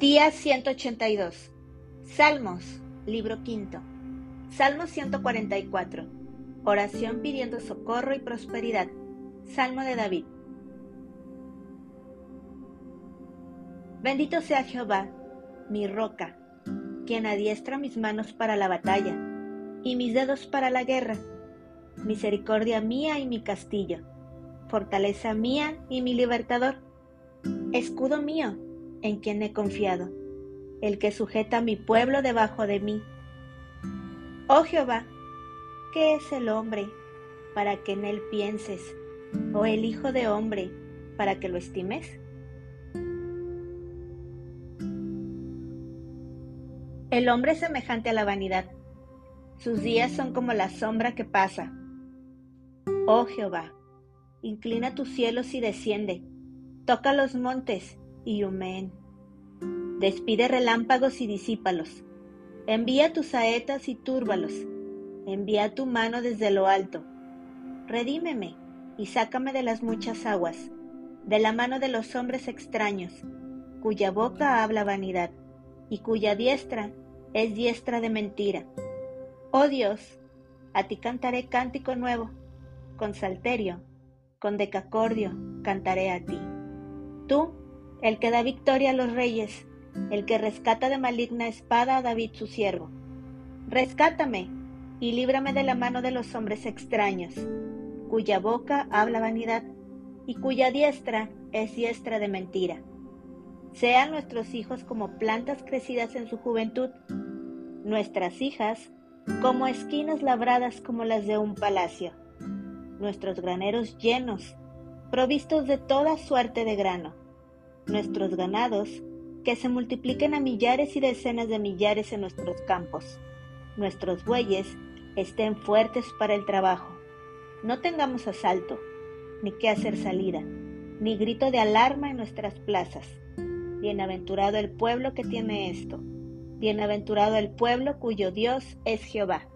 Día 182. Salmos, libro quinto. Salmo 144. Oración pidiendo socorro y prosperidad. Salmo de David. Bendito sea Jehová, mi roca, quien adiestra mis manos para la batalla y mis dedos para la guerra, misericordia mía y mi castillo, fortaleza mía y mi libertador, escudo mío en quien he confiado, el que sujeta a mi pueblo debajo de mí. Oh Jehová, ¿qué es el hombre para que en él pienses, o el Hijo de hombre para que lo estimes? El hombre es semejante a la vanidad. Sus días son como la sombra que pasa. Oh Jehová, inclina tus cielos y desciende, toca los montes y humeen. Despide relámpagos y disípalos. Envía tus saetas y túrbalos. Envía tu mano desde lo alto. Redímeme y sácame de las muchas aguas, de la mano de los hombres extraños, cuya boca habla vanidad y cuya diestra es diestra de mentira. Oh Dios, a ti cantaré cántico nuevo, con salterio, con decacordio cantaré a ti. Tú, el que da victoria a los reyes, el que rescata de maligna espada a David su siervo. Rescátame y líbrame de la mano de los hombres extraños, cuya boca habla vanidad y cuya diestra es diestra de mentira. Sean nuestros hijos como plantas crecidas en su juventud, nuestras hijas como esquinas labradas como las de un palacio, nuestros graneros llenos, provistos de toda suerte de grano, nuestros ganados que se multipliquen a millares y decenas de millares en nuestros campos, nuestros bueyes estén fuertes para el trabajo, no tengamos asalto, ni que hacer salida, ni grito de alarma en nuestras plazas Bienaventurado el pueblo que tiene esto. Bienaventurado el pueblo cuyo Dios es Jehová.